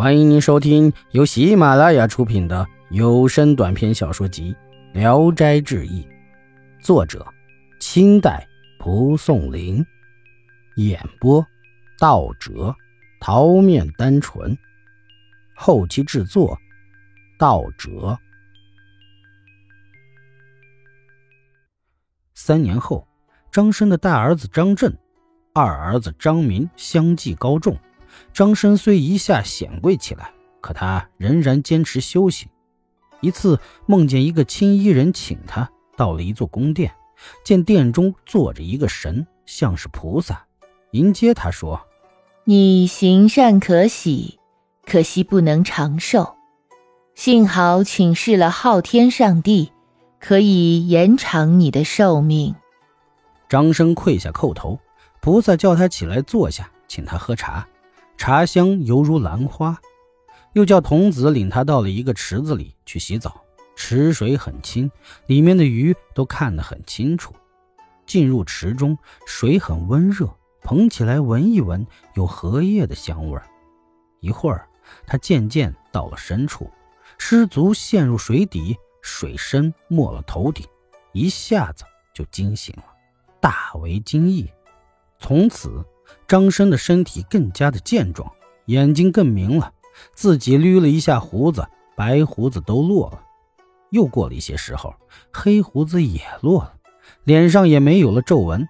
欢迎您收听由喜马拉雅出品的有声短篇小说集《聊斋志异》，作者：清代蒲松龄，演播：道哲、桃面单纯，后期制作：道哲。三年后，张生的大儿子张震、二儿子张明相继高中。张生虽一下显贵起来，可他仍然坚持修行。一次梦见一个青衣人请他到了一座宫殿，见殿中坐着一个神，像是菩萨，迎接他说：“你行善可喜，可惜不能长寿。幸好请示了昊天上帝，可以延长你的寿命。”张生跪下叩头，菩萨叫他起来坐下，请他喝茶。茶香犹如兰花，又叫童子领他到了一个池子里去洗澡。池水很清，里面的鱼都看得很清楚。进入池中，水很温热，捧起来闻一闻，有荷叶的香味一会儿，他渐渐到了深处，失足陷入水底，水深没了头顶，一下子就惊醒了，大为惊异。从此。张生的身体更加的健壮，眼睛更明了，自己捋了一下胡子，白胡子都落了。又过了一些时候，黑胡子也落了，脸上也没有了皱纹。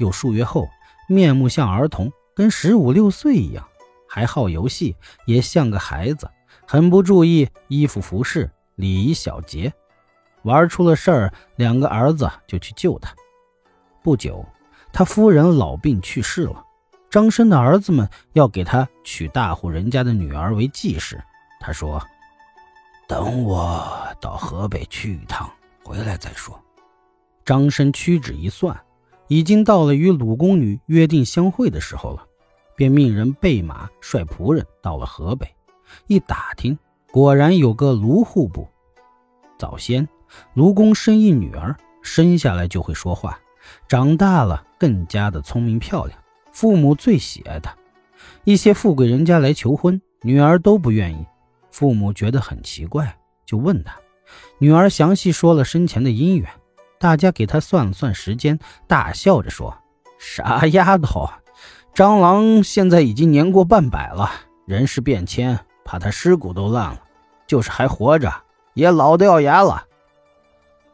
又数月后，面目像儿童，跟十五六岁一样，还好游戏，也像个孩子，很不注意衣服服饰礼仪小节，玩出了事儿，两个儿子就去救他。不久，他夫人老病去世了。张生的儿子们要给他娶大户人家的女儿为继室。他说：“等我到河北去一趟，回来再说。”张生屈指一算，已经到了与鲁宫女约定相会的时候了，便命人备马，率仆人到了河北。一打听，果然有个卢户部。早先，卢公生一女儿，生下来就会说话，长大了更加的聪明漂亮。父母最喜爱他，一些富贵人家来求婚，女儿都不愿意。父母觉得很奇怪，就问他。女儿详细说了生前的姻缘，大家给他算了算时间，大笑着说：“傻丫头，蟑螂现在已经年过半百了，人事变迁，怕他尸骨都烂了，就是还活着，也老掉牙了。”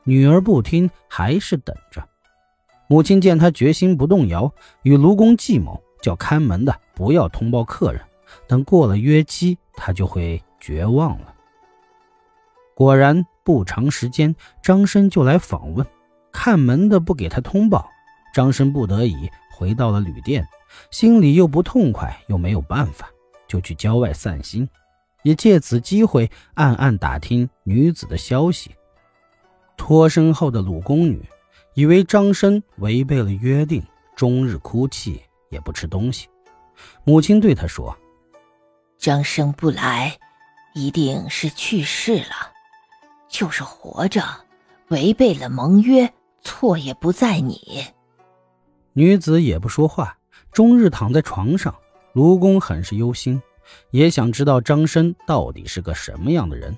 女儿不听，还是等着。母亲见他决心不动摇，与卢公计谋，叫看门的不要通报客人，等过了约期，他就会绝望了。果然，不长时间，张生就来访问，看门的不给他通报，张生不得已回到了旅店，心里又不痛快，又没有办法，就去郊外散心，也借此机会暗暗打听女子的消息。脱身后的鲁宫女。以为张生违背了约定，终日哭泣，也不吃东西。母亲对他说：“张生不来，一定是去世了；就是活着，违背了盟约，错也不在你。”女子也不说话，终日躺在床上。卢公很是忧心，也想知道张生到底是个什么样的人，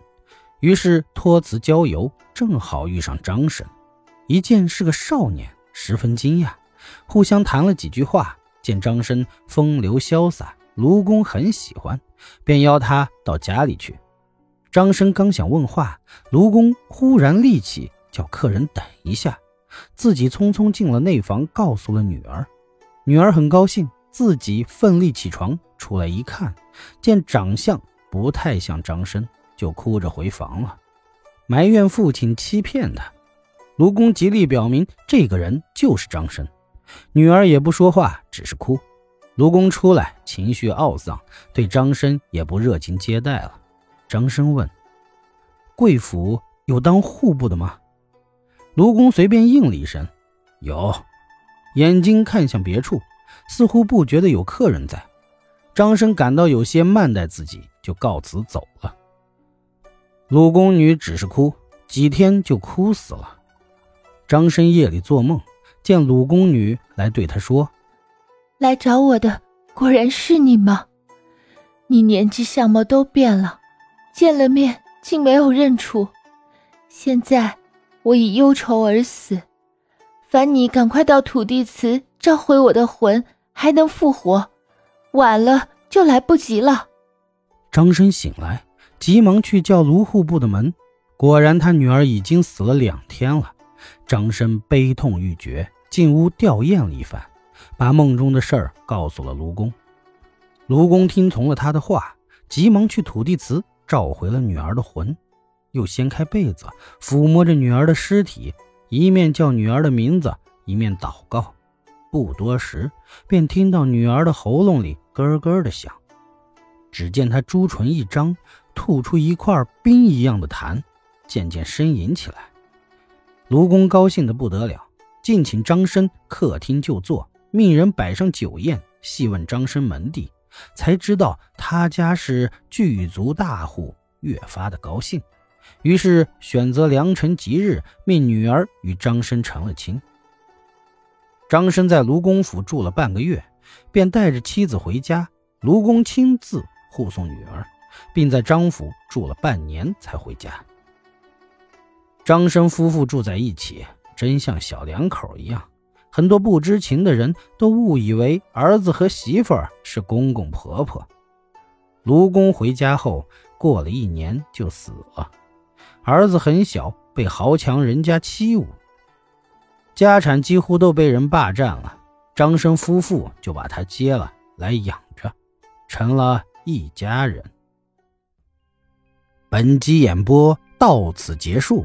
于是托辞郊游，正好遇上张生。一见是个少年，十分惊讶，互相谈了几句话。见张生风流潇洒，卢公很喜欢，便邀他到家里去。张生刚想问话，卢公忽然立起，叫客人等一下，自己匆匆进了内房，告诉了女儿。女儿很高兴，自己奋力起床出来一看，见长相不太像张生，就哭着回房了，埋怨父亲欺骗他。卢公极力表明，这个人就是张生。女儿也不说话，只是哭。卢公出来，情绪懊丧，对张生也不热情接待了。张生问：“贵府有当户部的吗？”卢公随便应了一声：“有。”眼睛看向别处，似乎不觉得有客人在。张生感到有些慢待自己，就告辞走了。鲁宫女只是哭，几天就哭死了。张生夜里做梦，见鲁宫女来对他说：“来找我的果然是你吗？你年纪相貌都变了，见了面竟没有认出。现在我已忧愁而死，烦你赶快到土地祠召回我的魂，还能复活。晚了就来不及了。张生醒来，急忙去叫卢户部的门，果然他女儿已经死了两天了。张生悲痛欲绝，进屋吊唁了一番，把梦中的事儿告诉了卢公。卢公听从了他的话，急忙去土地祠召回了女儿的魂，又掀开被子，抚摸着女儿的尸体，一面叫女儿的名字，一面祷告。不多时，便听到女儿的喉咙里咯咯的响。只见她朱唇一张，吐出一块冰一样的痰，渐渐呻吟起来。卢公高兴的不得了，敬请张生客厅就坐，命人摆上酒宴，细问张生门第，才知道他家是巨族大户，越发的高兴。于是选择良辰吉日，命女儿与张生成了亲。张生在卢公府住了半个月，便带着妻子回家，卢公亲自护送女儿，并在张府住了半年才回家。张生夫妇住在一起，真像小两口一样。很多不知情的人都误以为儿子和媳妇是公公婆婆。卢公回家后，过了一年就死了。儿子很小，被豪强人家欺侮，家产几乎都被人霸占了。张生夫妇就把他接了来养着，成了一家人。本集演播到此结束。